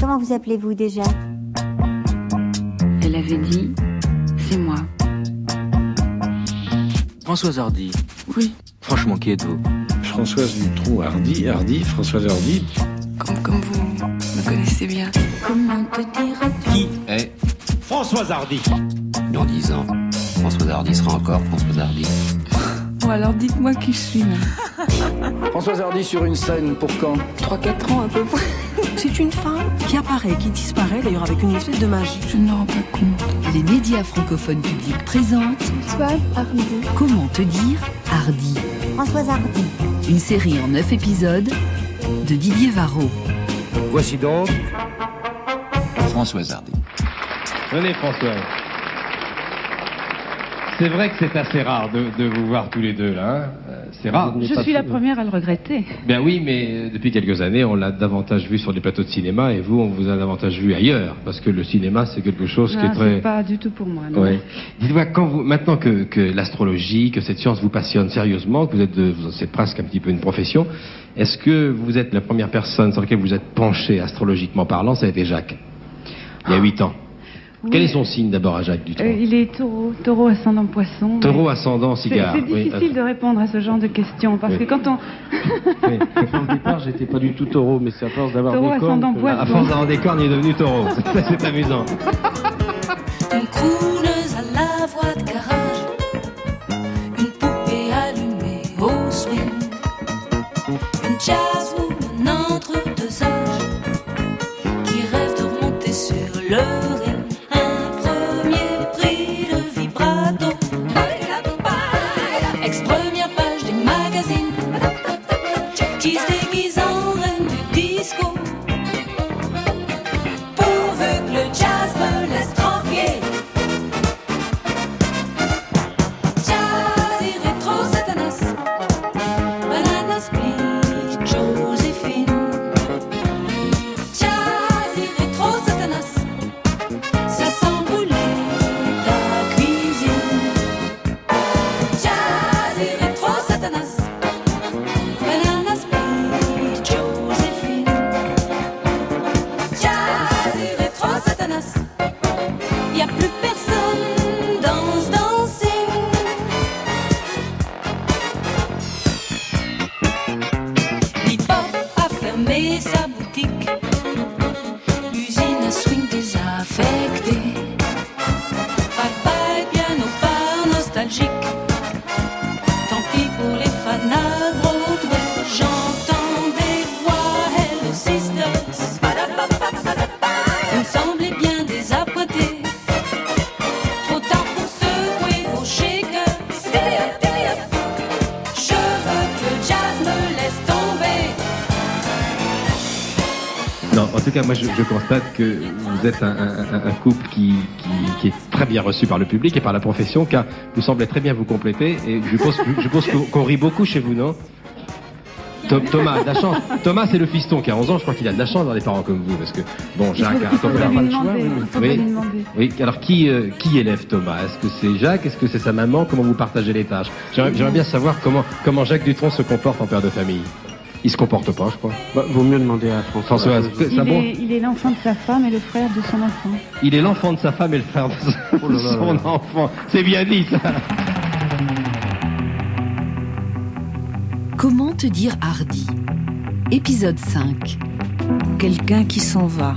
Comment vous appelez-vous déjà Elle avait dit, c'est moi. Françoise Hardy. Oui. Franchement, qui êtes-vous Françoise Dutronc Hardy, Hardy, Françoise Hardy. Comme, comme vous me connaissez bien. Comment te dire Qui est Françoise Hardy. Dans dix ans, Françoise Hardy sera encore Françoise Hardy. Bon alors dites-moi qui je suis. Françoise Hardy sur une scène pour quand? 3-4 ans à peu près. C'est une femme qui apparaît, qui disparaît d'ailleurs avec une espèce de magie. Je ne me rends pas compte. Les médias francophones publics présentent Françoise Hardy. Comment te dire Hardy Françoise Hardy. Une série en 9 épisodes de Didier Varro. Voici donc Françoise Hardy. Venez Françoise. C'est vrai que c'est assez rare de, de vous voir tous les deux là. hein. Euh, C'est rare. Je suis la première à le regretter. Ben oui, mais euh, depuis quelques années, on l'a davantage vu sur les plateaux de cinéma et vous, on vous a davantage vu ailleurs. Parce que le cinéma, c'est quelque chose qui est Non, très... pas du tout pour moi. non. Ouais. Dites-moi, quand vous, maintenant que, que l'astrologie, que cette science vous passionne sérieusement, que vous êtes, de- vous- c'est presque un petit peu une profession, est-ce que vous êtes la première personne sur laquelle vous êtes penché astrologiquement parlant? Ça a été Jacques, il y a huit ans. Oui. Quel est son signe d'abord à Jacques Dutronc Euh, Il est taureau, taureau ascendant poisson. Taureau mais ascendant cigare. c'est oui. difficile de répondre à ce genre de questions parce Oui. que quand on. Oui. Au départ, j'étais pas du tout taureau, mais c'est à force d'avoir des cornes ascendant que- poisson. À force d'avoir des cornes, il est devenu taureau. Ça, c'est amusant. Une crooneuse à la voix de garage, une poupée allumée au swing, une jazzwoman vous êtes un, un- un- un couple qui, qui, qui est très bien reçu par le public et par la profession, car vous semblez très bien vous compléter. Et je pense, je pense qu'on rit beaucoup chez vous, non? Tho- Thomas de la chance. Thomas, c'est le fiston qui a 11 ans. Je crois qu'il a de la chance d'avoir des parents comme vous, parce que bon, Jacques a un Il faut peu pas le choix. oui, Il oui. faut alors qui, euh, qui élève Thomas? Est-ce que c'est Jacques? Est-ce que c'est sa maman? Comment vous partagez les tâches? J'aimerais j'aimerais bien savoir comment, comment Jacques Dutronc se comporte en père de famille. Il se comporte pas, je crois. Bah, vaut mieux demander à Françoise. Françoise, ça Il bon est, il est l'enfant de sa femme et le frère de son enfant. Il est l'enfant de sa femme et le frère de son, Oh là là son là là. enfant. C'est bien dit, ça. Comment te dire Hardy Épisode 5. Quelqu'un qui s'en va.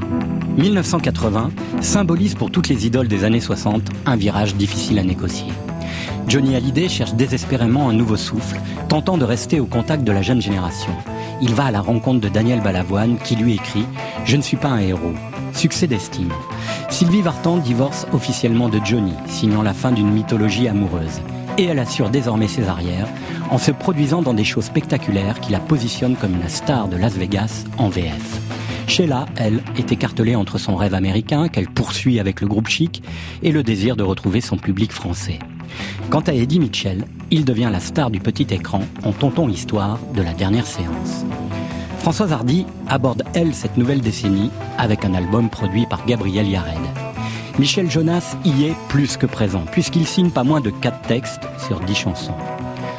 1980 symbolise pour toutes les idoles des années 60 un virage difficile à négocier. Johnny Hallyday cherche désespérément un nouveau souffle, tentant de rester au contact de la jeune génération. Il va à la rencontre de Daniel Balavoine qui lui écrit Je ne suis pas un héros. Succès d'estime. Sylvie Vartan divorce officiellement de Johnny, signant la fin d'une mythologie amoureuse. Et elle assure désormais ses arrières en se produisant dans des shows spectaculaires qui la positionnent comme la star de Las Vegas en VF. Sheila, elle, est écartelée entre son rêve américain qu'elle poursuit avec le groupe Chic et le désir de retrouver son public français. Quant à Eddie Mitchell, il devient la star du petit écran en tonton histoire de la dernière séance. Françoise Hardy aborde, elle, cette nouvelle décennie avec un album produit par Gabriel Yared. Michel Jonas y est plus que présent, puisqu'il signe pas moins de 4 textes sur 10 chansons.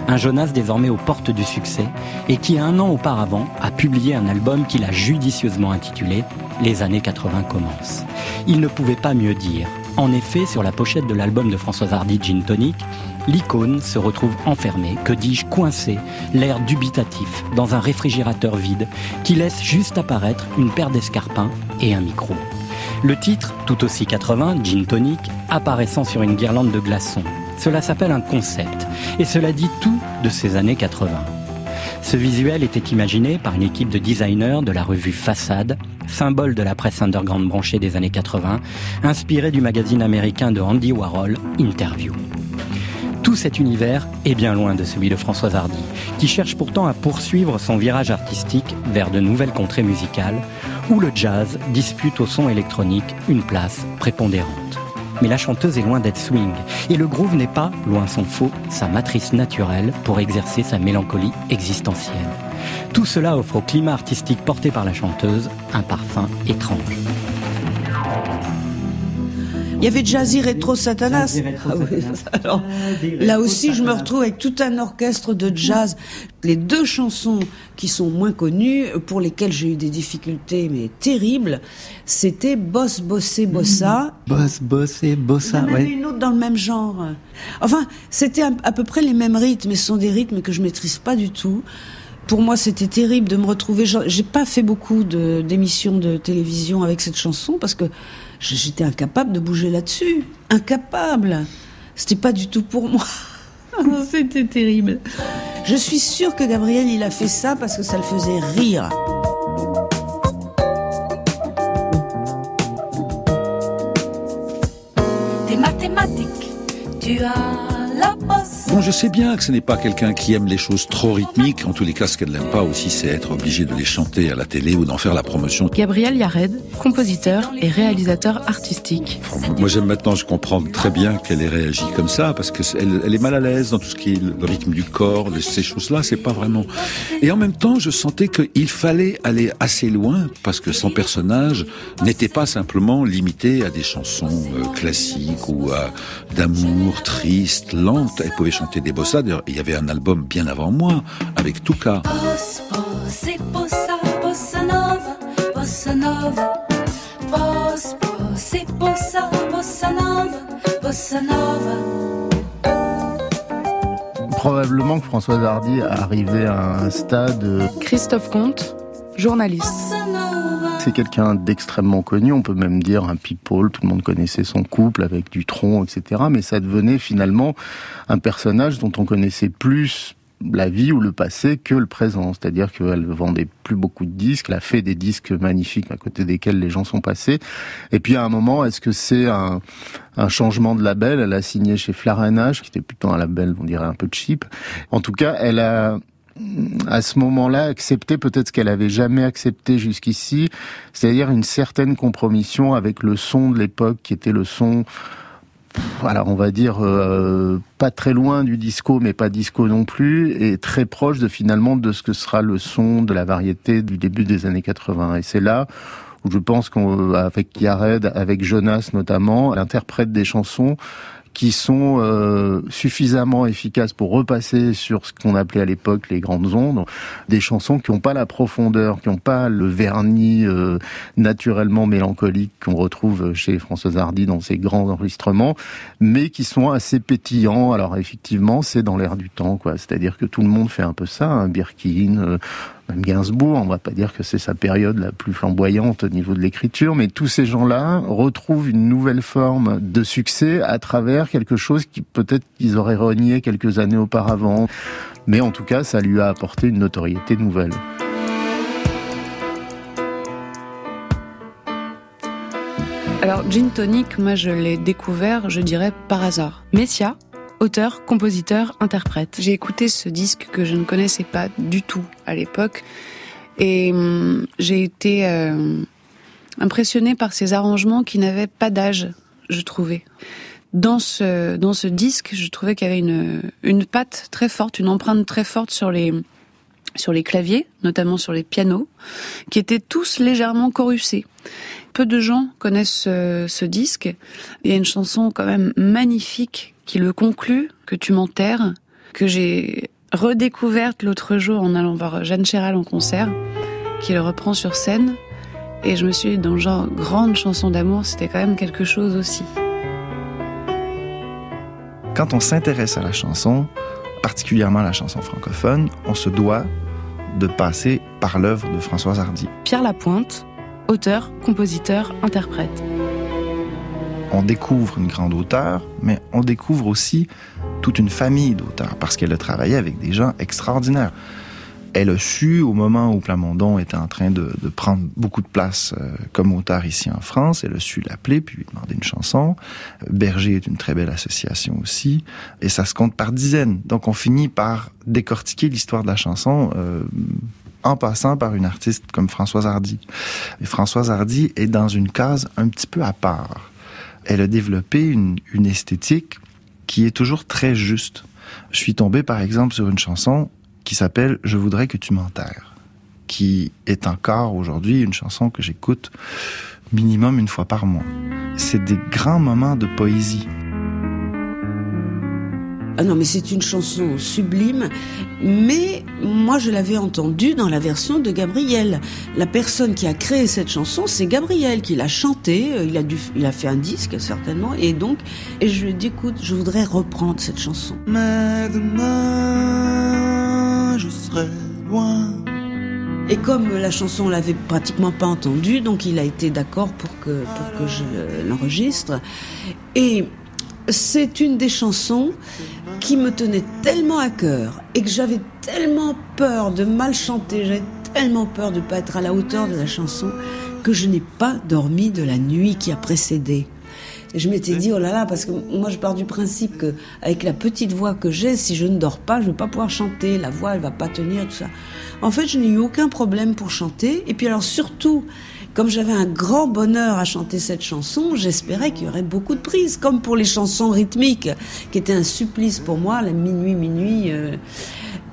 un Jonas désormais aux portes du succès et qui un an auparavant a publié un album qu'il a judicieusement intitulé Les années 80 commencent. Il ne pouvait pas mieux dire. En effet, sur la pochette de l'album de Françoise Hardy Gin Tonic, l'icône se retrouve enfermée, que dis-je coincée, l'air dubitatif, dans un réfrigérateur vide qui laisse juste apparaître une paire d'escarpins et un micro. Le titre, tout aussi 80, Gin Tonic, apparaissant sur une guirlande de glaçons. Cela s'appelle un concept, et cela dit tout de ces années 80. Ce visuel était imaginé par une équipe de designers de la revue Façade, symbole de la presse underground branchée des années 80, inspiré du magazine américain de Andy Warhol, Interview. Tout cet univers est bien loin de celui de Françoise Hardy, qui cherche pourtant à poursuivre son virage artistique vers de nouvelles contrées musicales, où le jazz dispute au son électronique une place prépondérante. Mais la chanteuse est loin d'être swing, et le groove n'est pas, loin s'en faut, sa matrice naturelle pour exercer sa mélancolie existentielle. Tout cela offre au climat artistique porté par la chanteuse un parfum étrange. Il y avait Jazzy Retro Satanas. Ah oui, alors, là aussi, je me retrouve avec tout un orchestre de jazz. Les deux chansons qui sont moins connues, pour lesquelles j'ai eu des difficultés mais terribles, c'était Boss Bossé Bossa. Boss Bossé Bossa, Il y en avait une autre dans le même genre. Enfin, c'était à peu près les mêmes rythmes, mais ce sont des rythmes que je maîtrise pas du tout pour moi, c'était terrible de me retrouver. J'ai pas fait beaucoup d'émissions de, télévision avec cette chanson parce que j'étais incapable de bouger là-dessus. Incapable. C'était pas du tout pour moi. c'était terrible. Je suis sûre que Gabriel, il a fait ça parce que ça le faisait rire. Des mathématiques, tu as. Bon, je sais bien que ce n'est pas quelqu'un qui aime les choses trop rythmiques. En tous les cas, ce qu'elle n'aime pas aussi, c'est être obligé de les chanter à la télé ou d'en faire la promotion. Gabriel Yared, compositeur et réalisateur artistique. Enfin, moi, j'aime maintenant, je comprends très bien qu'elle ait réagi comme ça, parce qu'elle elle est mal à l'aise dans tout ce qui est le rythme du corps, ces choses-là, c'est pas vraiment. Et en même temps, je sentais qu'il fallait aller assez loin, parce que son personnage n'était pas simplement limité à des chansons euh, classiques ou à d'amour triste, lente. Elle pouvait chanter des bossas. D'ailleurs, il y avait un album bien avant moi, avec Tuca. Probablement que Françoise Hardy arrivait à un stade. Christophe Comte, journaliste. C'est quelqu'un d'extrêmement connu, on peut même dire un people, tout le monde connaissait son couple avec Dutron, etc. Mais ça devenait finalement un personnage dont on connaissait plus la vie ou le passé que le présent. C'est-à-dire qu'elle vendait plus beaucoup de disques, elle a fait des disques magnifiques à côté desquels les gens sont passés. Et puis à un moment, est-ce que c'est un, un, changement de label? Elle a signé chez Flarenage, qui était plutôt un label, on dirait un peu cheap. En tout cas, elle a à ce moment-là accepter peut-être ce qu'elle avait jamais accepté jusqu'ici, c'est-à-dire une certaine compromission avec le son de l'époque qui était le son alors on va dire euh, pas très loin du disco mais pas disco non plus et très proche de finalement de ce que sera le son de la variété du début des années 80 et c'est là où je pense qu'avec Yared, avec Jonas notamment, elle interprète des chansons qui sont euh, suffisamment efficaces pour repasser sur ce qu'on appelait à l'époque les grandes ondes, des chansons qui n'ont pas la profondeur, qui n'ont pas le vernis euh, naturellement mélancolique qu'on retrouve chez Françoise Hardy dans ses grands enregistrements, mais qui sont assez pétillants. Alors effectivement, c'est dans l'air du temps, quoi. C'est-à-dire que tout le monde fait un peu ça, un Birkin, euh, même Gainsbourg, on va pas dire que c'est sa période la plus flamboyante au niveau de l'écriture, mais tous ces gens-là retrouvent une nouvelle forme de succès à travers quelque chose qui peut-être qu'ils auraient renié quelques années auparavant. Mais en tout cas, ça lui a apporté une notoriété nouvelle. Alors, Gin Tonic, moi je l'ai découvert, je dirais, par hasard. Messia, auteur, compositeur, interprète. J'ai écouté ce disque que je ne connaissais pas du tout à l'époque et hum, j'ai été euh, impressionnée par ces arrangements qui n'avaient pas d'âge, je trouvais. Dans ce dans ce disque, je trouvais qu'il y avait une une patte très forte, une empreinte très forte sur les sur les claviers, notamment sur les pianos, qui étaient tous légèrement coruscés. Peu de gens connaissent ce, ce disque. Il y a une chanson quand même magnifique qui le conclut, que tu m'enterres. que j'ai redécouverte l'autre jour en allant voir Jeanne Chéral en concert, qui le reprend sur scène. Et je me suis dit, dans le genre grande chanson d'amour, c'était quand même quelque chose aussi. Quand on s'intéresse à la chanson, particulièrement la chanson francophone, on se doit de passer par l'œuvre de Françoise Hardy. Pierre Lapointe, auteur, compositeur, interprète. On découvre une grande auteure, mais on découvre aussi toute une famille d'auteurs, parce qu'elle a travaillé avec des gens extraordinaires. Elle a su, au moment où Plamondon était en train de, prendre beaucoup de place euh, comme auteur ici en France, elle a su l'appeler puis lui demander une chanson. Berger est une très belle association aussi, et ça se compte par dizaines. Donc on finit par décortiquer l'histoire de la chanson euh, en passant par une artiste comme Françoise Hardy. Et Françoise Hardy est dans une case un petit peu à part. Elle a développé une, une esthétique qui est toujours très juste. Je suis tombé par exemple sur une chanson qui s'appelle Je voudrais que tu m'enterres, qui est encore aujourd'hui une chanson que j'écoute minimum une fois par mois. C'est des grands moments de poésie. Ah non, mais c'est une chanson sublime, mais moi je l'avais entendue dans la version de Gabriel. La personne qui a créé cette chanson, c'est Gabriel qui l'a chantée. Il a dû, il a fait un disque certainement, et donc, et je lui ai dit, écoute, je voudrais reprendre cette chanson. Mais demain, je serai loin. Et comme la chanson on l'avait pratiquement pas entendue, donc il a été d'accord pour que pour que je l'enregistre. Et c'est une des chansons qui me tenait tellement à cœur et que j'avais tellement peur de mal chanter, j'avais tellement peur de ne pas être à la hauteur de la chanson que je n'ai pas dormi de la nuit qui a précédé. Et je m'étais dit, oh là là, parce que moi je pars du principe que avec la petite voix que j'ai, si je ne dors pas, je ne vais pas pouvoir chanter, la voix elle va pas tenir, tout ça. En fait, je n'ai eu aucun problème pour chanter. Et puis alors surtout, comme j'avais un grand bonheur à chanter cette chanson, j'espérais qu'il y aurait beaucoup de prises, comme pour les chansons rythmiques, qui étaient un supplice pour moi, la minuit, minuit. Euh.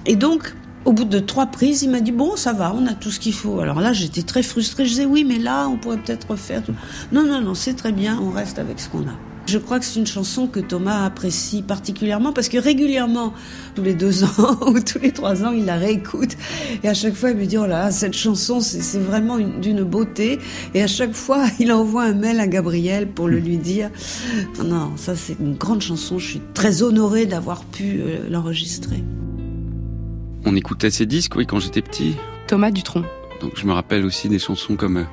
Et donc, au bout de trois prises, il m'a dit bon, ça va, on a tout ce qu'il faut. Alors là, j'étais très frustrée. Je disais oui, mais là, on pourrait peut-être refaire. Tout. Non, non, non, c'est très bien. On reste avec ce qu'on a. Je crois que c'est une chanson que Thomas apprécie particulièrement parce que régulièrement, tous les deux ans ou tous les trois ans, il la réécoute et à chaque fois il me dit oh là cette chanson c'est vraiment d'une beauté et à chaque fois il envoie un mail à Gabriel pour le lui dire non ça c'est une grande chanson, je suis très honorée d'avoir pu euh, l'enregistrer. On écoutait ces disques oui quand j'étais petit. Thomas Dutronc. Donc je me rappelle aussi des chansons comme euh,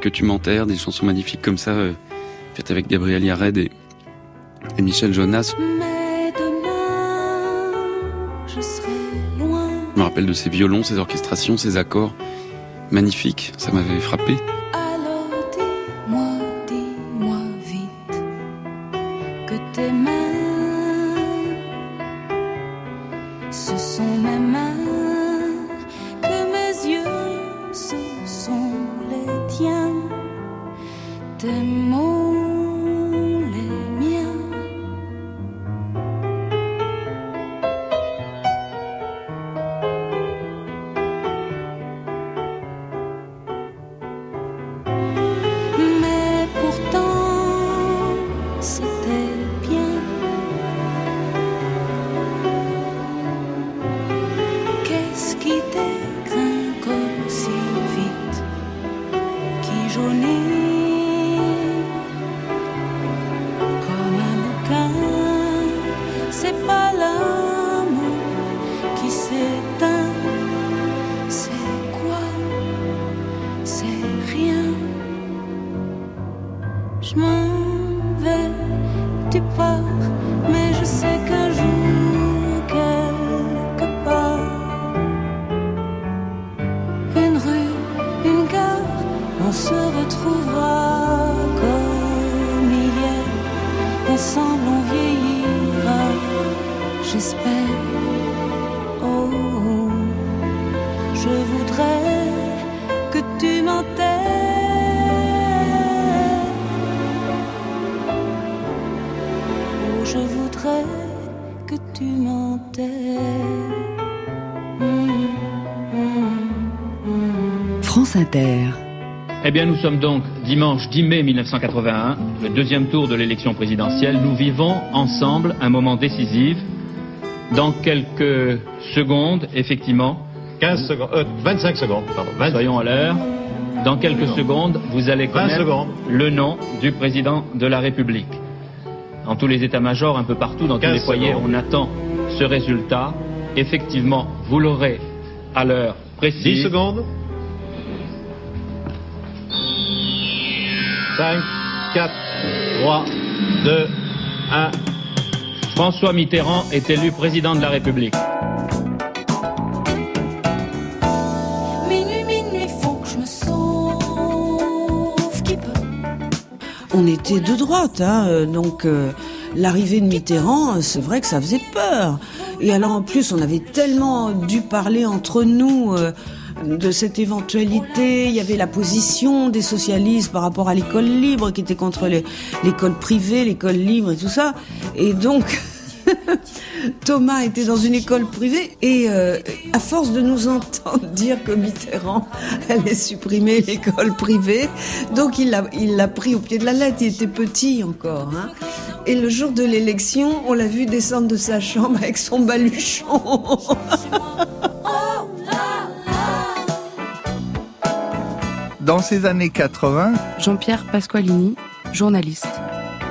Que tu m'enterres, des chansons magnifiques comme ça. Faites avec Gabriel Yared et, et Michel Jonas. Mais demain, je serai loin. Je me rappelle de ces violons, ces orchestrations, ces accords magnifiques. Ça m'avait frappé. Bien, nous sommes donc dimanche 10 mai 1981, le deuxième tour de l'élection présidentielle. Nous vivons ensemble un moment décisif. Dans quelques secondes, effectivement. 15 secondes, euh, 25 secondes, pardon. 20. Soyons à l'heure. Dans quelques secondes, vous allez 20 connaître le nom du président de la République. Dans tous les états-majors, un peu partout, dans tous 15 les foyers, secondes. on attend ce résultat. Effectivement, vous l'aurez à l'heure précise. 10 secondes. 5, 4, 3, 2, 1. François Mitterrand est élu président de la République. Minuit, minuit, faut que je me sauve. Qui peut On était de droite, hein, euh, donc euh, l'arrivée de Mitterrand, euh, c'est vrai que ça faisait peur. Et alors en plus, on avait tellement dû parler entre nous euh, de cette éventualité. Il y avait la position des socialistes par rapport à l'école libre, qui était contre l'école privée, l'école libre et tout ça. Et donc... Thomas était dans une école privée et euh, à force de nous entendre dire que Mitterrand allait supprimer l'école privée, donc il l'a il pris au pied de la lettre. Il était petit encore. Hein. Et le jour de l'élection, on l'a vu descendre de sa chambre avec son baluchon. Dans ces années 80, Jean-Pierre Pasqualini, journaliste.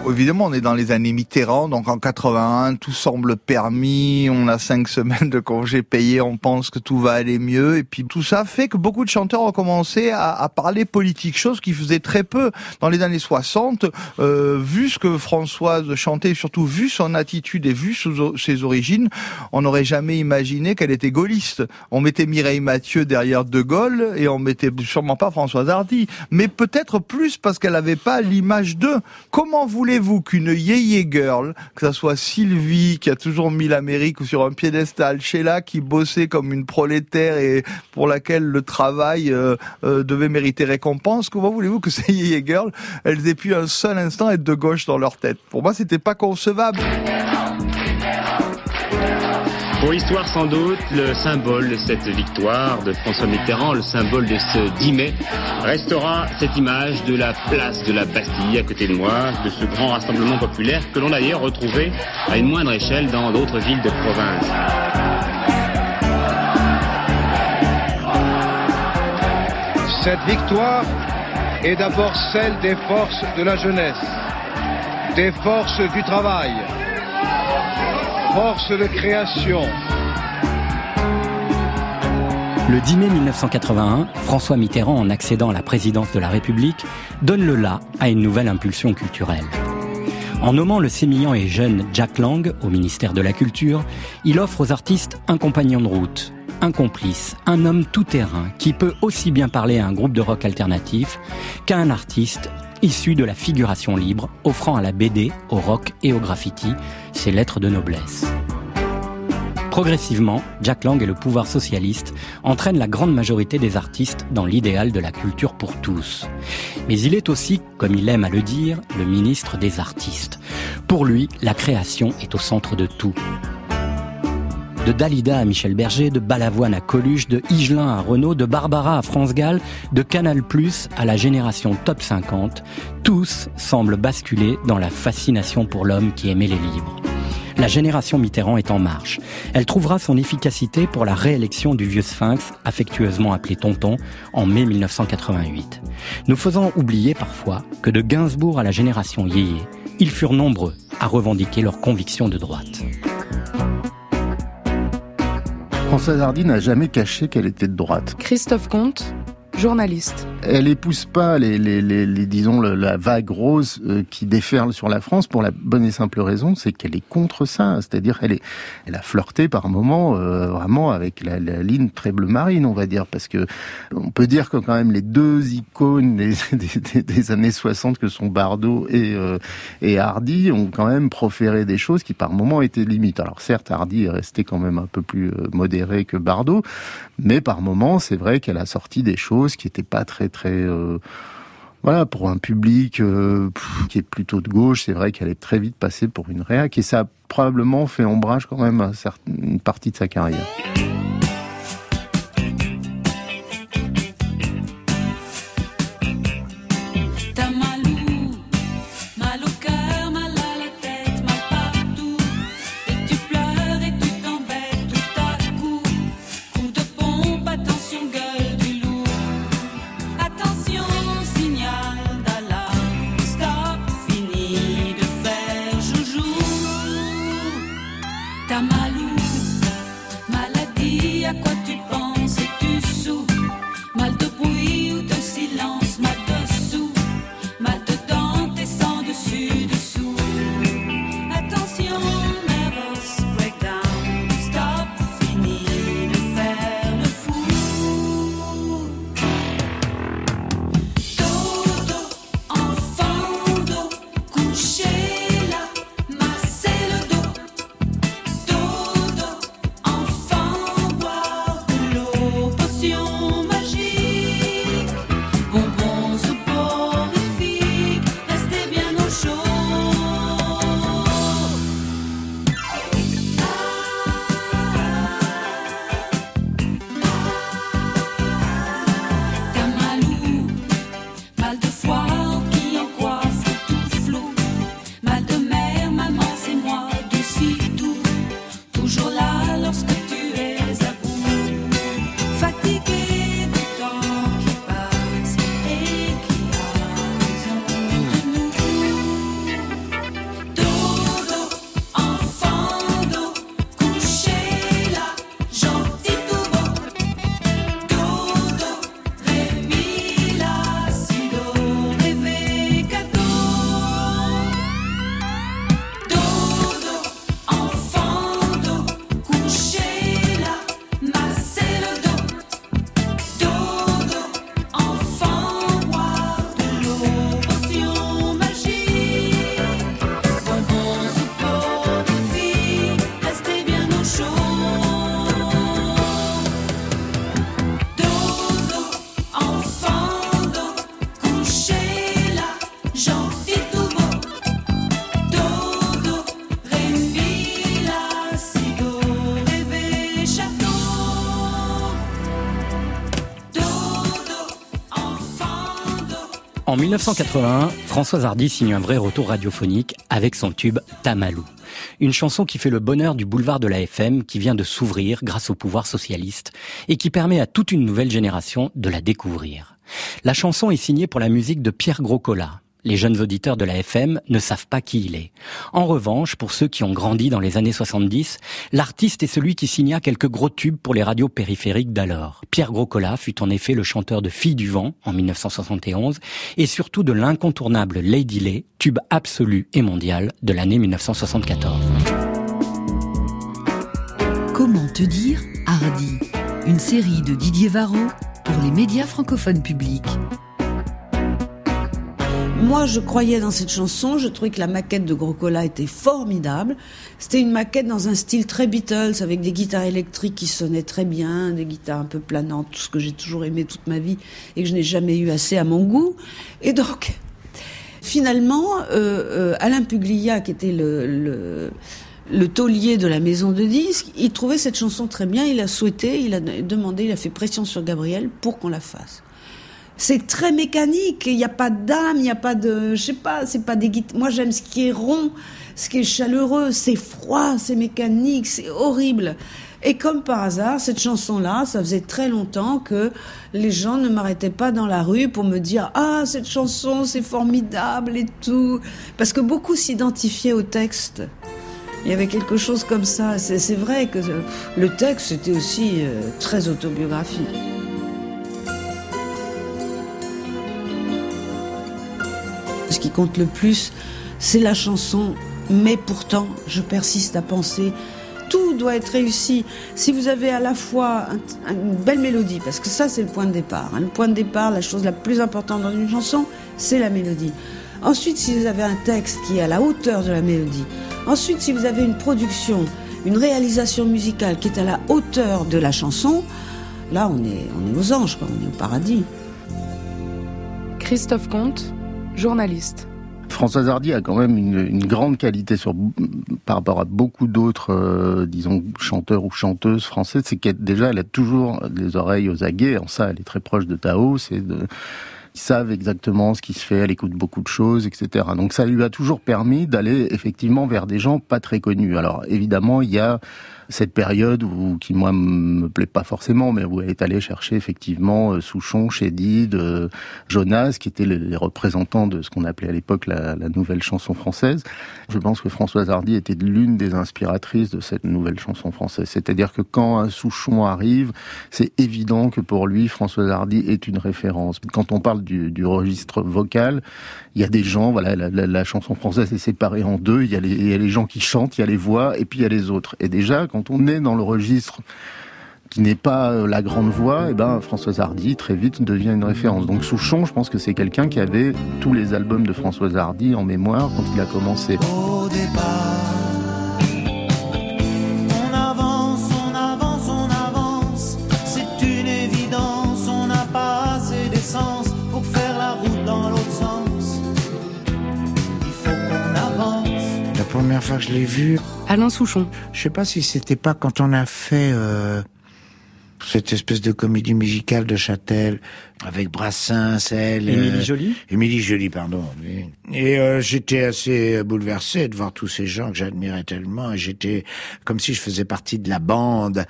Évidemment, on est dans les années Mitterrand, donc en 81, tout semble permis, on a cinq semaines de congés payés, on pense que tout va aller mieux, et puis tout ça fait que beaucoup de chanteurs ont commencé à, à parler politique, chose qui faisait très peu dans les années 60, euh, vu ce que Françoise chantait, surtout vu son attitude et vu ses origines, on n'aurait jamais imaginé qu'elle était gaulliste. On mettait Mireille Mathieu derrière De Gaulle, et on mettait sûrement pas Françoise Hardy, mais peut-être plus parce qu'elle n'avait pas l'image d'eux. Comment voulez-vous qu'une yéyé girl, que ça soit Sylvie qui a toujours mis l'Amérique sur un piédestal, Sheila qui bossait comme une prolétaire et pour laquelle le travail euh, euh, devait mériter récompense, comment voulez-vous que ces yéyé girls, elles aient pu un seul instant être de gauche dans leur tête? Pour moi, c'était pas concevable. Pour l'histoire, sans doute, le symbole de cette victoire de François Mitterrand, le symbole de ce 10 mai, restera cette image de la place de la Bastille à côté de moi, de ce grand rassemblement populaire que l'on a d'ailleurs retrouvé à une moindre échelle dans d'autres villes de province. Cette victoire est d'abord celle des forces de la jeunesse, des forces du travail, forces de création. Le 10 mai 1981, François Mitterrand, en accédant à la présidence de la République, donne le la à une nouvelle impulsion culturelle. En nommant le sémillant et jeune Jack Lang au ministère de la Culture, il offre aux artistes un compagnon de route, un complice, un homme tout-terrain qui peut aussi bien parler à un groupe de rock alternatif qu'à un artiste issu de la figuration libre, offrant à la BD, au rock et au graffiti ses lettres de noblesse. Progressivement, Jack Lang et le pouvoir socialiste entraînent la grande majorité des artistes dans l'idéal de la culture pour tous. Mais il est aussi, comme il aime à le dire, le ministre des artistes. Pour lui, la création est au centre de tout. De Dalida à Michel Berger, de Balavoine à Coluche, de Higelin à Renault, de Barbara à France Gall, de Canal Plus à la génération Top 50, tous semblent basculer dans la fascination pour l'homme qui aimait les livres. La génération Mitterrand est en marche. Elle trouvera son efficacité pour la réélection du vieux sphinx, affectueusement appelé Tonton, en mai 1988. Nous faisant oublier parfois que de Gainsbourg à la génération Yéyé, ils furent nombreux à revendiquer leurs convictions de droite. Françoise Hardy n'a jamais caché qu'elle était de droite. Christophe Comte, journaliste. Elle épouse pas les, les, les, les- disons la vague rose euh, qui déferle sur la France pour la bonne et simple raison, c'est qu'elle est contre ça. C'est-à-dire elle est, elle a flirté par moments euh, vraiment avec la, la ligne très bleu marine, on va dire, parce que on peut dire que quand même les deux icônes des, des, des- des années 60 que sont Bardot et euh, et Hardy ont quand même proféré des choses qui par moments étaient limites. Alors certes, Hardy est resté quand même un peu plus euh, modéré que Bardot, mais par moments, c'est vrai qu'elle a sorti des choses qui étaient pas très très euh, voilà, pour un public euh, qui est plutôt de gauche, c'est vrai qu'elle est très vite passée pour une réac et ça a probablement fait ombrage quand même à une partie de sa carrière. 1981, Françoise Hardy signe un vrai retour radiophonique avec son tube Tamalou. Une chanson qui fait le bonheur du boulevard de la FM, qui vient de s'ouvrir grâce au pouvoir socialiste et qui permet à toute une nouvelle génération de la découvrir. La chanson est signée pour la musique de Pierre Groscola, les jeunes auditeurs de la FM ne savent pas qui il est. En revanche, pour ceux qui ont grandi dans les années 70, l'artiste est celui qui signa quelques gros tubes pour les radios périphériques d'alors. Pierre Groscola fut en effet le chanteur de Fille du vent en 1971 et surtout de l'incontournable Lady Lay, tube absolu et mondial de l'année 1974. Comment te dire Hardy Une série de Didier Varro pour les médias francophones publics. Moi, je croyais dans cette chanson. Je trouvais que la maquette de Grocola était formidable. C'était une maquette dans un style très Beatles, avec des guitares électriques qui sonnaient très bien, des guitares un peu planantes, tout ce que j'ai toujours aimé toute ma vie et que je n'ai jamais eu assez à mon goût. Et donc, finalement, euh, euh, Alain Puglia, qui était le, le le taulier de la maison de disques, il trouvait cette chanson très bien, il a souhaité, il a demandé, il a fait pression sur Gabriel pour qu'on la fasse c'est très mécanique. Il n'y a pas d'âme, il n'y a pas de, je sais pas, c'est pas des guitares. Moi, j'aime ce qui est rond, ce qui est chaleureux. C'est froid, c'est mécanique, c'est horrible. Et comme par hasard, cette chanson-là, ça faisait très longtemps que les gens ne m'arrêtaient pas dans la rue pour me dire ah cette chanson c'est formidable et tout, parce que beaucoup s'identifiaient au texte. Il y avait quelque chose comme ça. C'est vrai que le texte était aussi euh, très autobiographique. Qui compte le plus, c'est la chanson, mais pourtant, je persiste à penser, tout doit être réussi. Si vous avez à la fois une belle mélodie, parce que ça c'est le point de départ. Hein. Le point de départ, la chose la plus importante dans une chanson, c'est la mélodie. Ensuite, si vous avez un texte qui est à la hauteur de la mélodie. Ensuite, si vous avez une production, une réalisation musicale qui est à la hauteur de la chanson, là on est, on est aux anges, on est au paradis. Christophe Comte, journaliste. Françoise Hardy a quand même une, grande qualité sur, par rapport à beaucoup d'autres, euh, disons, chanteurs ou chanteuses françaises, c'est qu'elle déjà elle a toujours les oreilles aux aguets. En ça, elle est très proche de Tao. C'est de, ils savent exactement ce qui se fait, elle écoute beaucoup de choses, etc. Donc ça lui a toujours permis d'aller effectivement vers des gens pas très connus. Alors évidemment, il y a cette période où, qui moi me plaît pas forcément, mais où elle est allée chercher effectivement euh, Souchon, Chédid, euh, Jonas, qui étaient les représentants de ce qu'on appelait à l'époque la, la, nouvelle chanson française. Je pense que Françoise Hardy était l'une des inspiratrices de cette nouvelle chanson française. C'est-à-dire que quand un Souchon arrive, c'est évident que pour lui, Françoise Hardy est une référence. Quand on parle du, du registre vocal, il y a des gens, voilà, la, chanson française est séparée en deux. Il y, a les, il y a les gens qui chantent, il y a les voix, et puis il y a les autres. Et déjà, quand on est dans le registre qui n'est pas euh, la grande voix, et eh ben Françoise Hardy très vite devient une référence. Donc Souchon, je pense que c'est quelqu'un qui avait tous les albums de Françoise Hardy en mémoire quand il a commencé. Au départ, première fois que je l'ai vu, Alain Souchon. Je sais pas si c'était pas quand on a fait euh, cette espèce de comédie musicale de Châtel avec Brassens, elle, Émilie Joly. Émilie Joly, pardon. Et euh, j'étais assez bouleversé de voir tous ces gens que j'admirais tellement. Et j'étais comme si je faisais partie de la bande.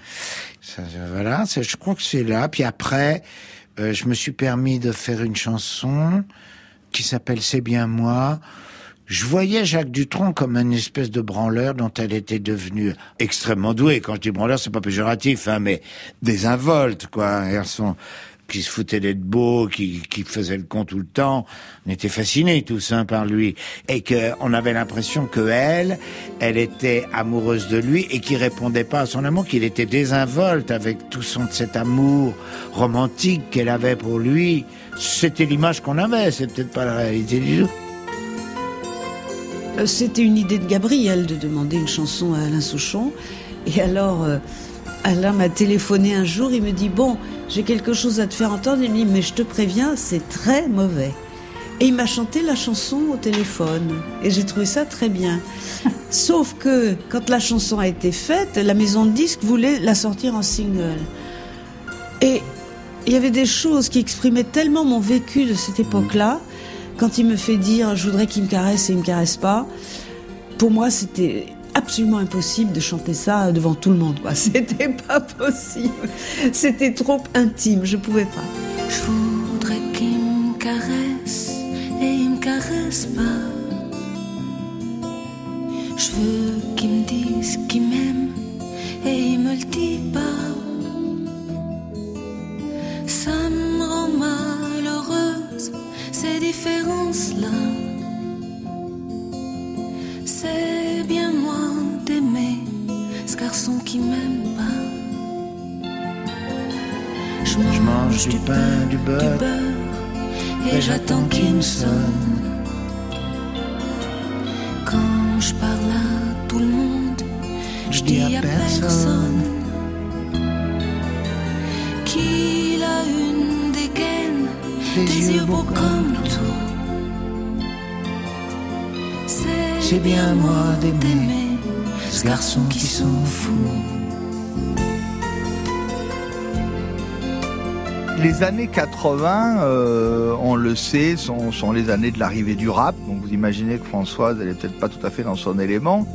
Ça, voilà, je crois que c'est là. Puis après, euh, je me suis permis de faire une chanson qui s'appelle C'est bien moi je voyais Jacques Dutronc comme une espèce de branleur dont elle était devenue extrêmement douée. Quand je dis branleur, c'est pas péjoratif, hein, mais désinvolte, quoi. Un garçon qui se foutait d'être beau, qui, qui faisait le con tout le temps. On était fascinés tous hein, par lui. Et que on avait l'impression que elle, elle était amoureuse de lui et qui répondait pas à son amour, qu'il était désinvolte avec tout son, cet amour romantique qu'elle avait pour lui. C'était l'image qu'on avait, c'est peut-être pas la réalité du jour. Euh, c'était une idée de Gabriel de demander une chanson à Alain Souchon. Et alors, euh, Alain m'a téléphoné un jour, il me dit Bon, j'ai quelque chose à te faire entendre. Il me dit Mais je te préviens, c'est très mauvais. Et il m'a chanté la chanson au téléphone. Et j'ai trouvé ça très bien. Sauf que quand la chanson a été faite, la maison de disques voulait la sortir en single. Et il y avait des choses qui exprimaient tellement mon vécu de cette époque-là quand il me fait dire je voudrais qu'il me caresse et il me caresse pas, pour moi c'était absolument impossible de chanter ça devant tout le monde. C'était pas possible. C'était trop intime. Je pouvais pas. Je voudrais qu'il me caresse et il me caresse pas. Je veux qu'il me dise qu'il m'aime et il me le dit pas. Mange, du pain, du beurre, et j'attends qu'il me sonne. Quand je parle à tout le monde, je dis à personne qu'il a une dégaine, des, yeux beaux comme tout. C'est bien moi d'aimer ce garçon qui s'en fout. Les années 80, euh, on le sait, sont, sont les années de l'arrivée du rap. Donc vous imaginez que Françoise, elle est peut-être pas tout à fait dans son élément.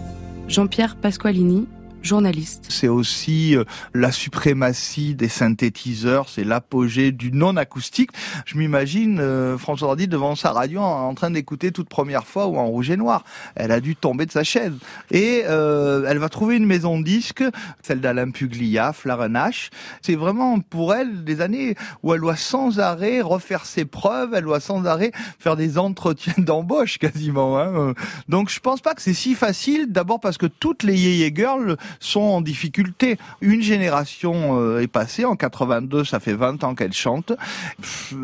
Jean-Pierre Pasqualini, journaliste. C'est aussi euh, la suprématie des synthétiseurs, c'est l'apogée du non-acoustique. Je m'imagine euh, François Hardy devant sa radio en, train d'écouter toute première fois ou en rouge et noir. Elle a dû tomber de sa chaise. Et euh, elle va trouver une maison de disques, celle d'Alain Puglia, Flarenache. C'est vraiment pour elle des années où elle doit sans arrêt refaire ses preuves, elle doit sans arrêt faire des entretiens d'embauche quasiment. Hein. Donc je pense pas que c'est si facile, d'abord parce que toutes les yéyé girls sont en difficulté. Une génération euh, est passée, en 82, ça fait 20 ans qu'elle chante.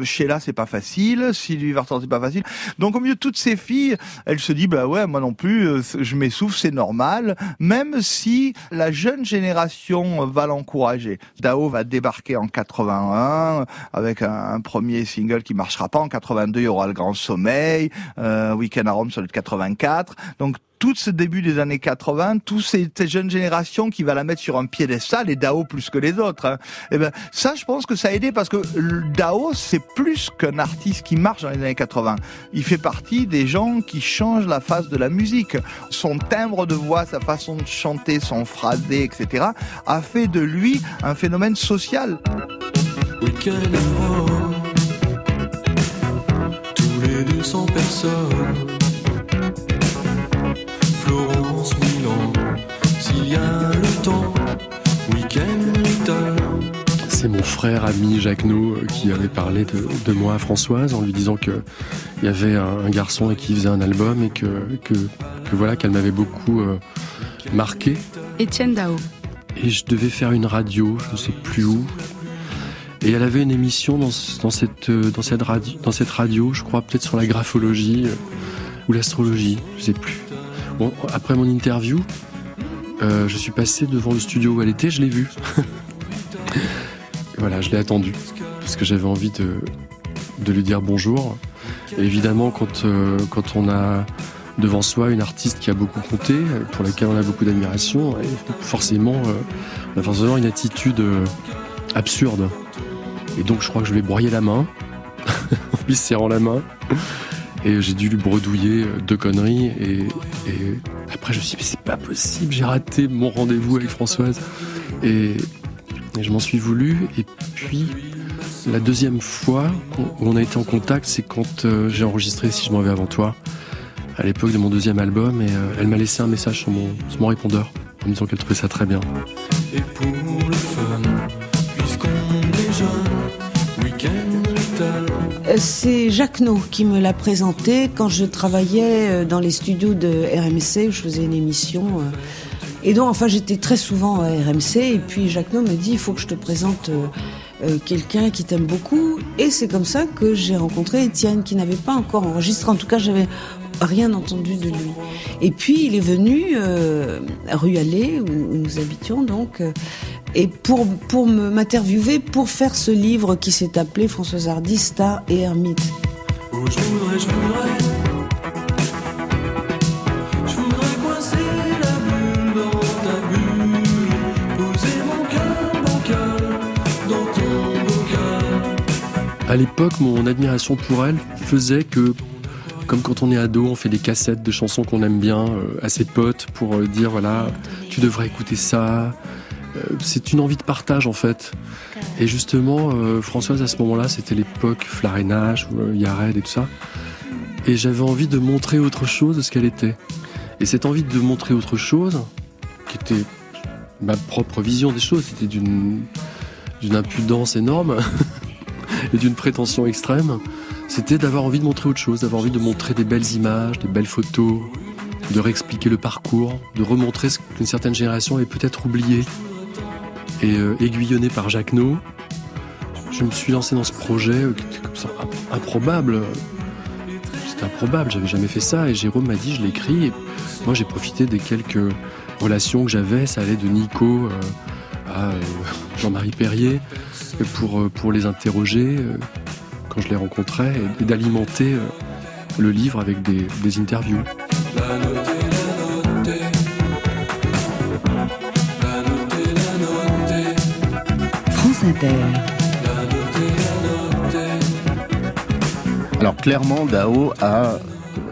Sheila, c'est pas facile. Sylvie Vartan, c'est pas facile. Donc au milieu de toutes ces filles, elle se dit, bah ouais, moi non plus, euh, je m'essouffle, c'est normal. Même si la jeune génération va l'encourager. Dao va débarquer en 81 avec un, premier single qui marchera pas. En 82, il y aura Le Grand Sommeil. Euh, Weekend à Rome, doit être 84. Donc tout ce début des années 80, toutes ces, jeunes générations qui va la mettre sur un piédestal, et Dao plus que les autres. Hein. Et ben ça, je pense que ça a aidé parce que Dao, c'est plus qu'un artiste qui marche dans les années 80. Il fait partie des gens qui changent la face de la musique. Son timbre de voix, sa façon de chanter, son phrasé, etc., a fait de lui un phénomène social. Tous les 200 personnes. S'il y a le temps, week-end little. C'est mon frère ami Jacques No euh, qui avait parlé de, de moi à Françoise en lui disant que il y avait un, un garçon et qui faisait un album et que, que, que voilà qu'elle m'avait beaucoup euh, marqué. Étienne Dao. Et je devais faire une radio, je ne sais plus où. Et elle avait une émission dans, ce- dans, cette, euh, dans, cette radio, dans cette radio, je crois peut-être sur la graphologie euh, ou l'astrologie, je sais plus. Bon, après mon interview, euh, je suis passé devant le studio où elle était, je l'ai vue. Voilà, je l'ai attendue parce que j'avais envie de, de lui dire bonjour. Évidemment, quand, euh, quand on a devant soi une artiste qui a beaucoup compté, pour laquelle on a beaucoup d'admiration, forcément, euh, on a forcément une attitude absurde. Et donc, je crois que je lui ai broyé la main, en lui serrant la main. Et j'ai dû lui bredouiller euh, deux conneries. Et, après, je me suis dit, mais c'est pas possible, j'ai raté mon rendez-vous avec Françoise. Et, je m'en suis voulu. Et puis, la deuxième fois où on a été en contact, c'est quand euh, j'ai enregistré Si je m'en vais avant toi, à l'époque de mon deuxième album. Et euh, elle m'a laissé un message sur mon, répondeur en me disant qu'elle trouvait ça très bien. C'est Jacques No qui me l'a présenté quand je travaillais euh, dans les studios de RMC où je faisais une émission. euh, Et donc, enfin, j'étais très souvent à RMC. Et puis, Jacques No me dit il faut que je te présente euh, quelqu'un qui t'aime beaucoup. Et c'est comme ça que j'ai rencontré Étienne, qui n'avait pas encore enregistré. En tout cas, j'avais rien entendu de lui. Et puis, il est venu euh, à Rue Allée, où où nous habitions donc. Et pour, m'interviewer, pour faire ce livre qui s'est appelé Françoise Hardy, Star et Hermite. Oh, je voudrais, je voudrais. Je voudrais coincer la bulle dans ta bulle. Poser mon cœur, mon cœur, dans ton bocal. À l'époque, mon admiration pour elle faisait que comme quand on est ado, on fait des cassettes de chansons qu'on aime bien euh, à ses potes pour euh, dire voilà, tu devrais écouter ça. Euh, c'est une envie de partage en fait. Et justement, euh, Françoise à ce moment-là, c'était l'époque Flarénage, euh, Yared et tout ça. Et j'avais envie de montrer autre chose de ce qu'elle était. Et cette envie de montrer autre chose, qui était ma propre vision des choses, c'était d'une d'une impudence énorme et d'une prétention extrême, c'était d'avoir envie de montrer autre chose, d'avoir envie de montrer des belles images, des belles photos, de réexpliquer le parcours, de remontrer ce qu'une certaine génération avait peut-être oublié. Et euh, aiguillonné par Jacques je me suis lancé dans ce projet euh, qui était comme ça imp- improbable. C'était improbable, j'avais jamais fait ça et Jérôme m'a dit je l'écris moi j'ai profité des quelques relations que j'avais, ça allait de Nico euh, à euh, Jean-Marie Perrier pour, pour les interroger quand je les rencontrais et, d'alimenter le livre avec des, des interviews. Inter. Alors clairement, Dao a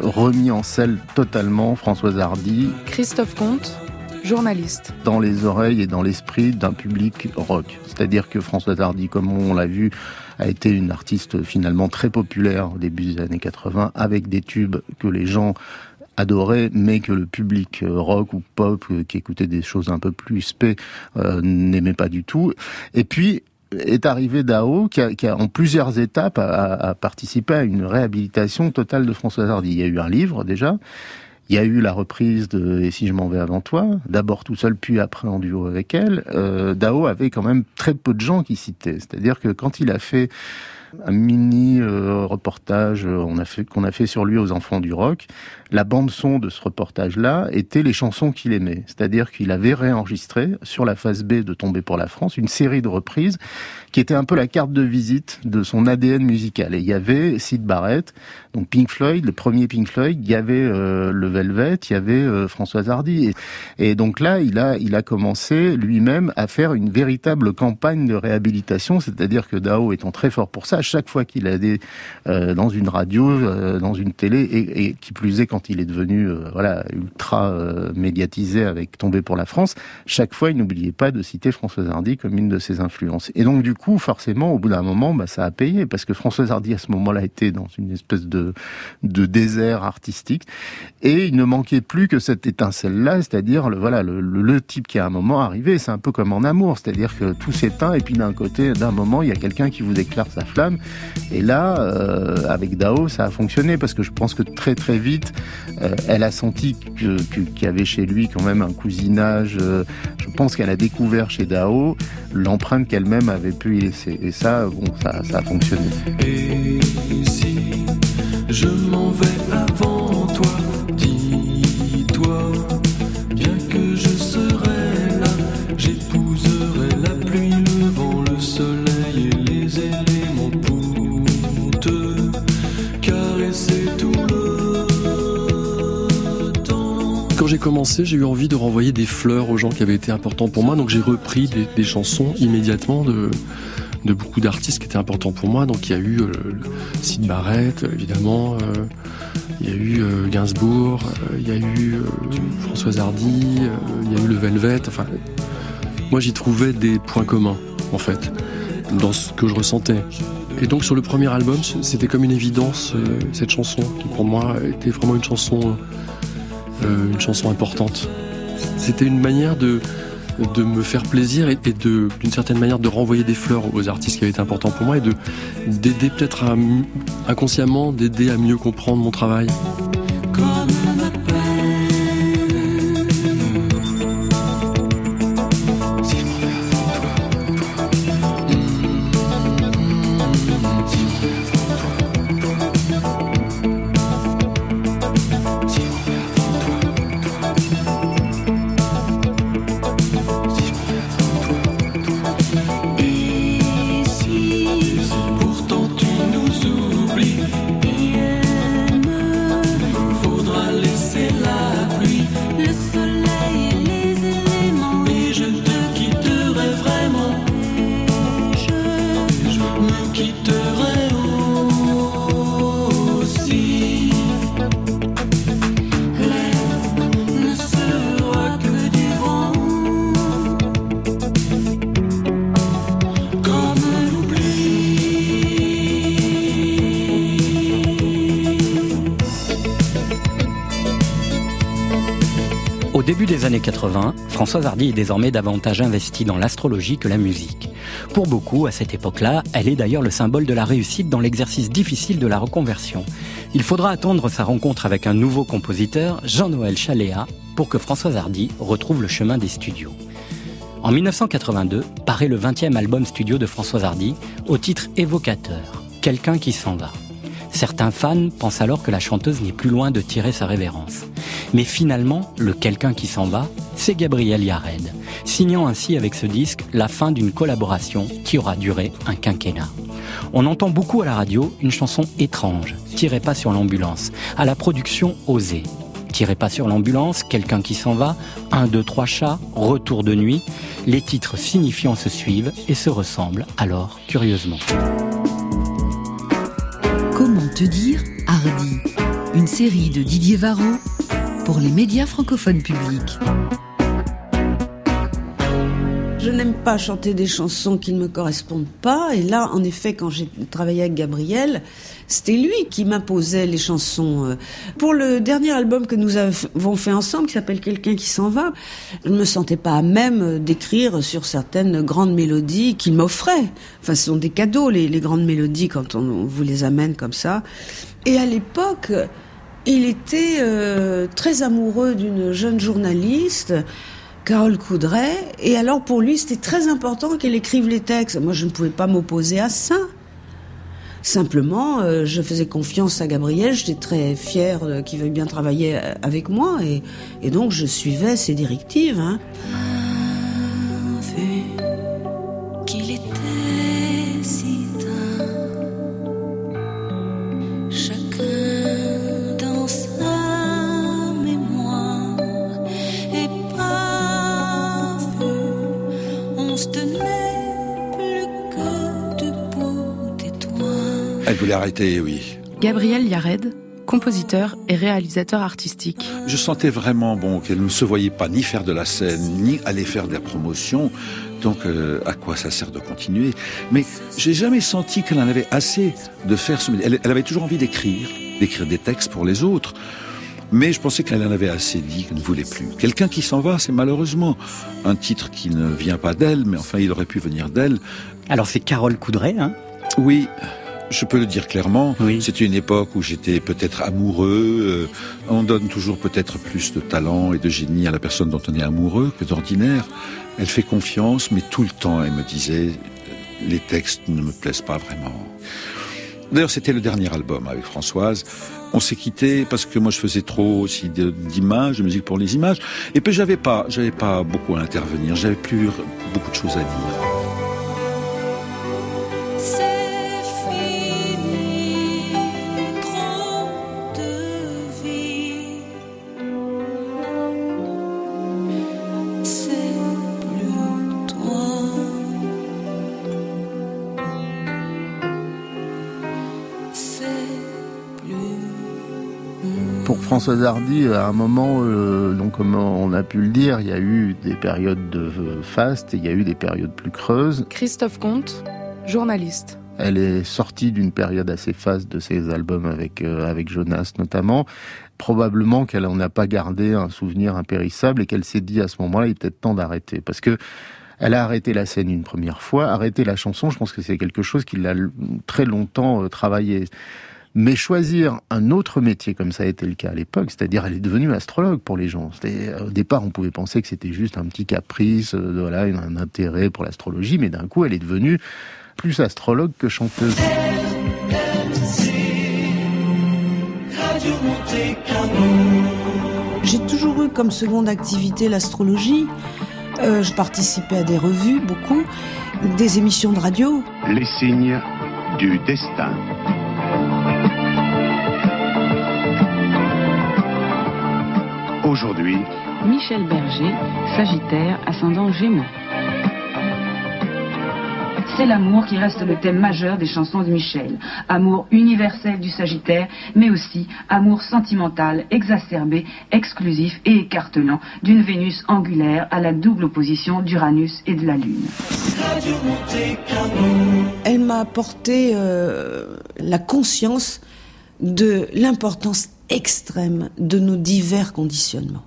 remis en selle totalement Françoise Hardy Christophe Comte, journaliste. dans les oreilles et dans l'esprit d'un public rock. C'est-à-dire que Françoise Hardy, comme on l'a vu, a été une artiste finalement très populaire au début des années 80, avec des tubes que les gens adoraient, mais que le public euh, rock ou pop euh, qui écoutait des choses un peu plus spé euh, n'aimait pas du tout. Et puis est arrivé Dao, qui a, qui a en plusieurs étapes a, a- participé à une réhabilitation totale de Françoise Hardy. Il y a eu un livre déjà, il y a eu la reprise de Et si je m'en vais avant toi, d'abord tout seul, puis après en duo avec elle. Euh, Dao avait quand même très peu de gens qui citaient. C'est-à-dire que quand il a fait un mini euh, reportage euh, a qu'on a fait sur lui aux enfants du rock. La bande son de ce reportage-là était les chansons qu'il aimait, c'est-à-dire qu'il avait réenregistré sur la phase B de Tomber pour la France une série de reprises qui était un peu la carte de visite de son ADN musical. Et il y avait Sid Barrett, donc Pink Floyd, le premier Pink Floyd, il y avait euh, le Velvet, il y avait euh, Françoise Hardy. Et, donc là, il a, il a commencé lui-même à faire une véritable campagne de réhabilitation, c'est-à-dire que Dao étant très fort pour ça, à chaque fois qu'il allait euh, dans une radio, euh, dans une télé, et, et qui plus est quand il est devenu euh, voilà ultra euh, médiatisé avec Tomber pour la France, chaque fois il n'oubliait pas de citer Françoise Hardy comme une de ses influences. Et donc du coup, forcément, au bout d'un moment, bah, ça a payé parce que Françoise Hardy à ce moment-là était dans une espèce de de désert artistique et il ne manquait plus que cette étincelle-là, c'est-à-dire le voilà le type qui à un moment arrivé. C'est un peu comme en amour, c'est-à-dire que tout s'éteint et puis d'un côté, d'un moment, il y a quelqu'un qui vous éclaire sa flamme. Et là, euh, avec Dao, ça a fonctionné parce que je pense que très très vite, euh, elle a senti qu'il y avait chez lui quand même un cousinage. euh, je pense qu'elle a découvert chez Dao l'empreinte qu'elle-même avait pu y laisser. Et ça, bon, ça, ça a fonctionné. Si je m'en vais avant toi, dis-toi, commencé, j'ai eu envie de renvoyer des fleurs aux gens qui avaient été importants pour moi, donc j'ai repris des, chansons immédiatement de, beaucoup d'artistes qui étaient importants pour moi. Donc il y a eu euh, Sid Barrett, évidemment, euh, il y a eu euh, Gainsbourg, euh, il y a eu euh, Françoise Hardy, euh, il y a eu le Velvet. Enfin, moi j'y trouvais des points communs, en fait, dans ce que je ressentais. Et donc sur le premier album, c'était comme une évidence euh, cette chanson qui pour moi était vraiment une chanson euh, une chanson importante. C'était une manière de, de me faire plaisir et, d'une certaine manière, de renvoyer des fleurs aux artistes qui avaient été importants pour moi et de, d'aider peut-être inconsciemment, d'aider à mieux comprendre mon travail. Années 80, Françoise Hardy est désormais davantage investie dans l'astrologie que la musique. Pour beaucoup, à cette époque-là, elle est d'ailleurs le symbole de la réussite dans l'exercice difficile de la reconversion. Il faudra attendre sa rencontre avec un nouveau compositeur, Jean-Noël Chaléa, pour que Françoise Hardy retrouve le chemin des studios. En 1982, paraît le 20e album studio de Françoise Hardy, au titre évocateur, Quelqu'un qui s'en va. Certains fans pensent alors que la chanteuse n'est plus loin de tirer sa révérence. Mais finalement, le quelqu'un qui s'en va, c'est Gabriel Yared, signant ainsi avec ce disque la fin d'une collaboration qui aura duré un quinquennat. On entend beaucoup à la radio une chanson étrange, Tirez pas sur l'ambulance, à la production osée. Tirez pas sur l'ambulance, quelqu'un qui s'en va, un, deux, trois chats, retour de nuit. Les titres signifiants se suivent et se ressemblent alors curieusement. Te dire Hardy Une série de Didier Varro pour les médias francophones publics. Je n'aime pas chanter des chansons qui ne me correspondent pas. Et là, en effet, quand j'ai travaillé avec Gabriel, c'était lui qui m'imposait les chansons. Euh, Pour le dernier album que nous avons fait ensemble, qui s'appelle Quelqu'un qui s'en va, je ne me sentais pas à même d'écrire sur certaines grandes mélodies qu'il m'offrait. Enfin, ce sont des cadeaux, les, les grandes mélodies, quand on vous les amène comme ça. Et à l'époque, il était euh, très amoureux d'une jeune journaliste, Carole Coudray, et alors pour lui c'était très important qu'elle écrive les textes. Moi je ne pouvais pas m'opposer à ça. Simplement, euh, je faisais confiance à Gabriel, j'étais très fière euh, qu'il veuille bien travailler euh, avec moi, et, donc je suivais ses directives. Hein. Elle voulait arrêter, oui. Gabriel Yared, compositeur et réalisateur artistique. Je sentais vraiment bon qu'elle ne se voyait pas ni faire de la scène, ni aller faire de la promotion. Donc euh, à quoi ça sert de continuer? Mais j'ai jamais senti qu'elle en avait assez de faire ce métier. Elle, elle avait toujours envie d'écrire, d'écrire des textes pour les autres. Mais je pensais qu'elle en avait assez dit, qu'elle ne voulait plus. Quelqu'un qui s'en va, c'est malheureusement un titre qui ne vient pas d'elle, mais enfin il aurait pu venir d'elle. Alors c'est Carole Coudray, hein? Oui, je peux le dire clairement. C'était une époque où j'étais peut-être amoureux. euh, on donne toujours peut-être plus de talent et de génie à la personne dont on est amoureux que d'ordinaire. Elle fait confiance, mais tout le temps, elle me disait, euh, les textes ne me plaisent pas vraiment. D'ailleurs, c'était le dernier album avec Françoise. On s'est quitté parce que moi je faisais trop aussi d'images, de musique pour les images. Et puis j'avais pas, j'avais pas beaucoup à intervenir. J'avais plus beaucoup de choses à dire. Françoise Hardy, à un moment, euh, donc comme on a pu le dire, il y a eu des périodes de euh, faste et il y a eu des périodes plus creuses. Christophe Comte, journaliste. Elle est sortie d'une période assez faste de ses albums avec euh, avec Jonas notamment. Probablement qu'elle en a pas gardé un souvenir impérissable et qu'elle s'est dit à ce moment-là, il est peut-être temps d'arrêter parce que elle a arrêté la scène une première fois, arrêté la chanson. Je pense que c'est quelque chose qui l'a très longtemps euh, travaillé. Mais choisir un autre métier comme ça a été le cas à l'époque, c'est-à-dire elle est devenue astrologue pour les gens. Euh, Au départ, on pouvait penser que c'était juste un petit caprice, euh, voilà, un intérêt pour l'astrologie, mais d'un coup, elle est devenue plus astrologue que chanteuse. J'ai toujours eu comme seconde activité l'astrologie. Euh, je participais à des revues, beaucoup, des émissions de radio. Les signes du destin. Aujourd'hui, Michel Berger, Sagittaire, ascendant Gémeaux. C'est l'amour qui reste le thème majeur des chansons de Michel. Amour universel du Sagittaire, mais aussi amour sentimental, exacerbé, exclusif et écartelant d'une Vénus angulaire à la double opposition d'Uranus et de la Lune. Elle m'a apporté euh, la conscience de l'importance extrême de nos divers conditionnements.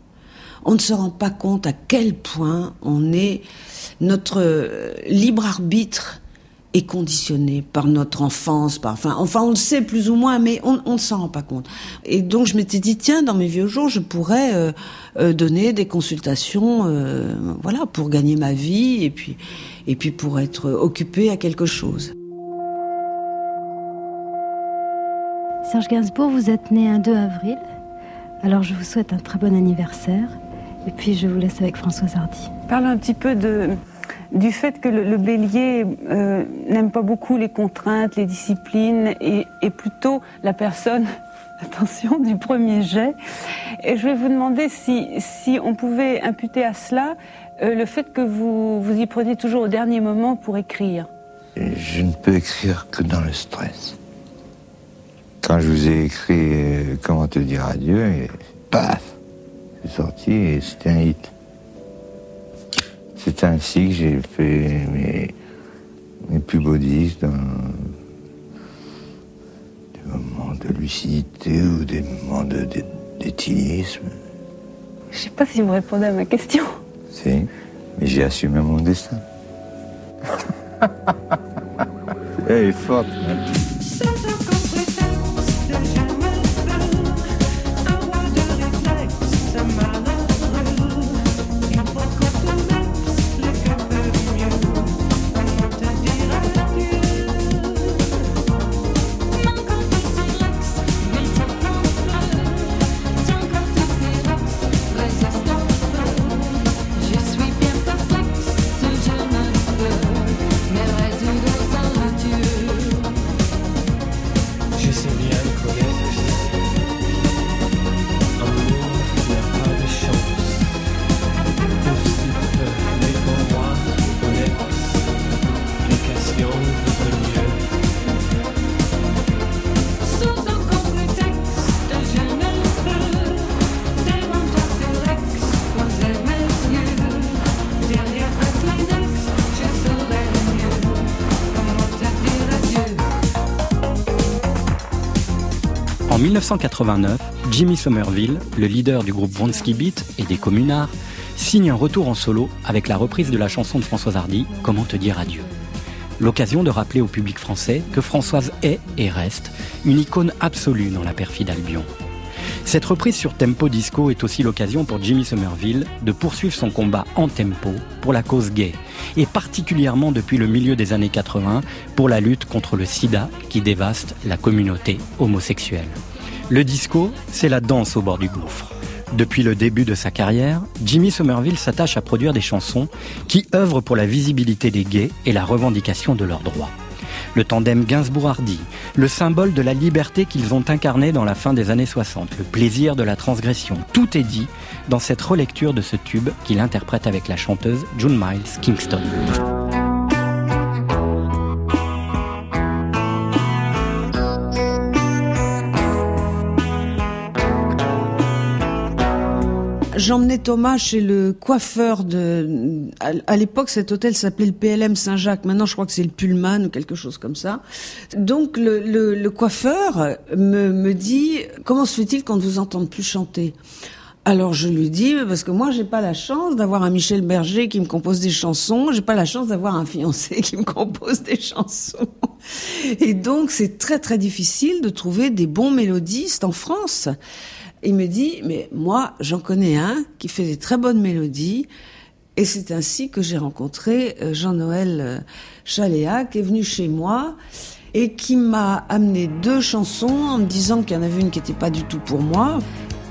on ne se rend pas compte à quel point on est notre euh, libre arbitre est conditionné par notre enfance, par, enfin, enfin, on le sait plus ou moins, mais on, ne s'en rend pas compte. Et donc, je m'étais dit, tiens, dans mes vieux jours, je pourrais euh, euh, donner des consultations, euh, voilà, pour gagner ma vie et puis, et puis pour être occupé à quelque chose. Serge Gainsbourg, vous êtes né un 2 avril. Alors je vous souhaite un très bon anniversaire. Et puis je vous laisse avec Françoise Hardy. Parle un petit peu de, du fait que le, le bélier euh, n'aime pas beaucoup les contraintes, les disciplines, et, et plutôt la personne, attention, du premier jet. Et je vais vous demander si, si on pouvait imputer à cela euh, le fait que vous vous y prenez toujours au dernier moment pour écrire. Je ne peux écrire que dans le stress. Quand je vous ai écrit euh, Comment te dire adieu, et paf C'est sorti et c'était un hit. C'est ainsi que j'ai fait mes, mes plus beaux disques dans des moments de lucidité ou des moments de- de-. Je sais pas si vous répondez à ma question. Si, mais j'ai assumé mon destin. Elle est forte. hein. 1989, Jimmy Somerville, le leader du groupe Vronsky Beat et des Communards, signe un retour en solo avec la reprise de la chanson de Françoise Hardy, Comment te dire adieu. L'occasion de rappeler au public français que Françoise est et reste une icône absolue dans la perfide Albion. Cette reprise sur tempo disco est aussi l'occasion pour Jimmy Somerville de poursuivre son combat en tempo pour la cause gay, et particulièrement depuis le milieu des années 80 pour la lutte contre le sida qui dévaste la communauté homosexuelle. Le disco, c'est la danse au bord du gouffre. Depuis le début de sa carrière, Jimmy Somerville s'attache à produire des chansons qui œuvrent pour la visibilité des gays et la revendication de leurs droits. Le tandem Gainsbourg-Hardy, le symbole de la liberté qu'ils ont incarné dans la fin des années 60, le plaisir de la transgression, tout est dit dans cette relecture de ce tube qu'il interprète avec la chanteuse June Miles Kingston. J'emmenais Thomas chez le coiffeur de. À, l'époque, cet hôtel s'appelait le PLM Saint-Jacques. Maintenant, je crois que c'est le Pullman ou quelque chose comme ça. Donc, le coiffeur me, me dit Comment se fait-il qu'on ne vous entende plus chanter? Alors je lui dis parce que moi j'ai pas la chance d'avoir un Michel Berger qui me compose des chansons, j'ai pas la chance d'avoir un fiancé qui me compose des chansons. Et donc c'est très très difficile de trouver des bons mélodistes en France. Il me dit mais moi j'en connais un qui fait des très bonnes mélodies et c'est ainsi que j'ai rencontré euh, Jean-Noël euh, Chaléa qui est venu chez moi et qui m'a amené deux chansons en me disant qu'il y en avait une qui n'était pas du tout pour moi,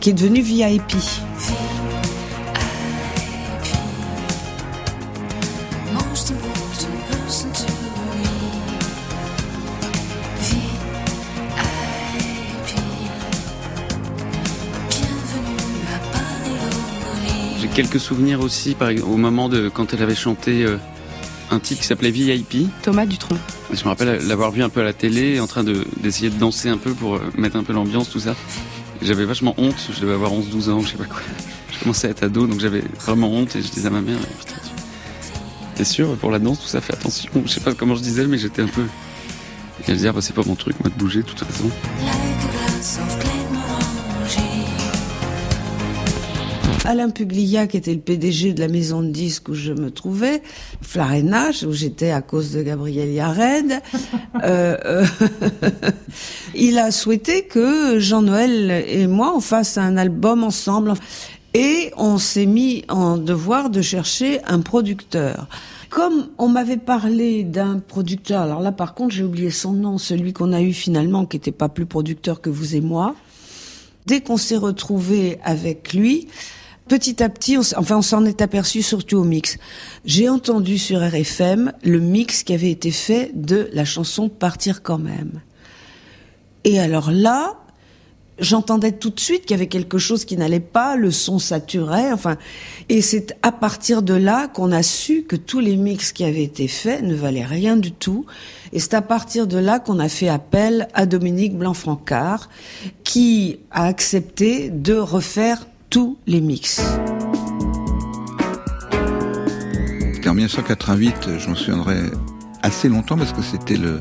qui est devenue VIP. Quelques souvenirs aussi, par au moment de quand elle avait chanté euh, un titre qui s'appelait VIP. Thomas Dutronc. Je me rappelle l'avoir vu un peu à la télé, en train de d'essayer de danser un peu pour euh, mettre un peu l'ambiance, tout ça. J'avais vachement honte, je devais avoir 11-12 ans, je sais pas quoi. Je commençais à être ado, donc j'avais vraiment honte et je disais à ma mère, putain, tu- t'es sûr pour la danse, tout ça, fais attention. Je sais pas comment je disais, mais j'étais un peu. Et elle disait, ah, bah, c'est pas mon truc, moi, de bouger, de toute façon. Alain Puglia, qui était le PDG de la maison de disques où je me trouvais, Flarena, où j'étais à cause de Gabriel Yared, euh, euh, il a souhaité que Jean-Noël et moi, on fasse un album ensemble. Et on s'est mis en devoir de chercher un producteur. Comme on m'avait parlé d'un producteur, alors là par contre j'ai oublié son nom, celui qu'on a eu finalement, qui n'était pas plus producteur que vous et moi, dès qu'on s'est retrouvé avec lui, petit à petit, on, enfin on s'en est aperçu surtout au mix. J'ai entendu sur RFM le mix qui avait été fait de la chanson Partir quand même. Et alors là, j'entendais tout de suite qu'il y avait quelque chose qui n'allait pas, le son saturait, enfin, et c'est à partir de là qu'on a su que tous les mix qui avaient été faits ne valaient rien du tout, et c'est à partir de là qu'on a fait appel à Dominique Blanc-Francard, qui a accepté de refaire tous les mix. En 1988, je m'en souviendrai assez longtemps parce que c'était le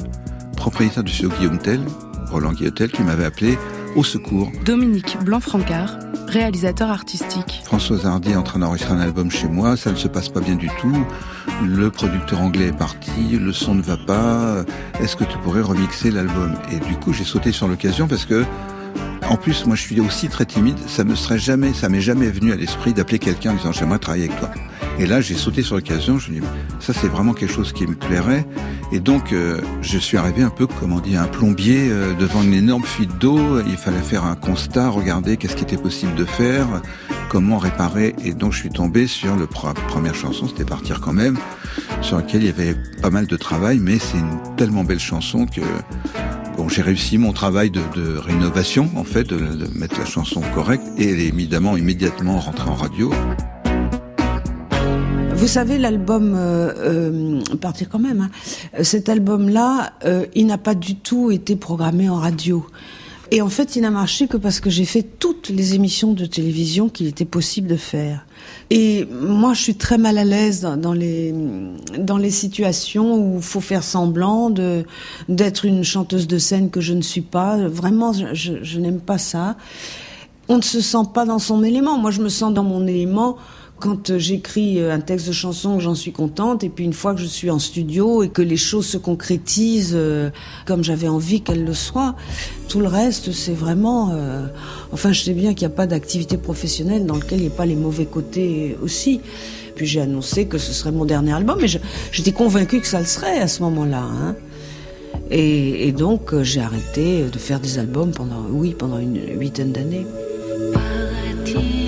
propriétaire du studio Guillaume Tell, Roland Guillotel, qui m'avait appelé au secours. Dominique Blanc-Francard, réalisateur artistique. Françoise Hardy est en train d'enregistrer un album chez moi, ça ne se passe pas bien du tout. Le producteur anglais est parti, le son ne va pas. Est-ce que tu pourrais remixer l'album? Et du coup, j'ai sauté sur l'occasion parce que, en plus, moi, je suis aussi très timide. Ça me serait jamais, ça m'est jamais venu à l'esprit d'appeler quelqu'un en disant j'aimerais travailler avec toi. Et là, j'ai sauté sur l'occasion. Je me dis ça, c'est vraiment quelque chose qui me plairait. Et donc, euh, je suis arrivé un peu, comme on dit, un plombier euh, devant une énorme fuite d'eau. Il fallait faire un constat, regarder qu'est-ce qui était possible de faire, comment réparer. Et donc, je suis tombé sur le pre- première chanson, c'était Partir quand même, sur laquelle il y avait pas mal de travail, mais c'est une tellement belle chanson que bon, j'ai réussi mon travail de, rénovation, en fait, de, mettre la chanson correcte, et elle est évidemment immédiatement rentrée en radio. Vous savez, l'album euh, euh, quand même, hein, cet album-là, euh, il n'a pas du tout été programmé en radio. Et en fait, il n'a marché que parce que j'ai fait toutes les émissions de télévision qu'il était possible de faire. Et moi, je suis très mal à l'aise dans, les dans les situations où il faut faire semblant d'être une chanteuse de scène que je ne suis pas. Vraiment, je- je n'aime pas ça. On ne se sent pas dans son élément. Moi, je me sens dans mon élément quand euh, j'écris euh, un texte de chanson, j'en suis contente, et puis une fois que je suis en studio et que les choses se concrétisent euh, comme j'avais envie qu'elles le soient, tout le reste, c'est vraiment... Enfin, je sais bien qu'il n'y a pas d'activité professionnelle dans laquelle il n'y a pas les mauvais côtés aussi. Puis j'ai annoncé que ce serait mon dernier album, je- j'étais convaincue que ça le serait à ce moment-là. hein. Et, donc, j'ai arrêté de faire des albums pendant, oui, pendant une huitaine d'années. Paraît-il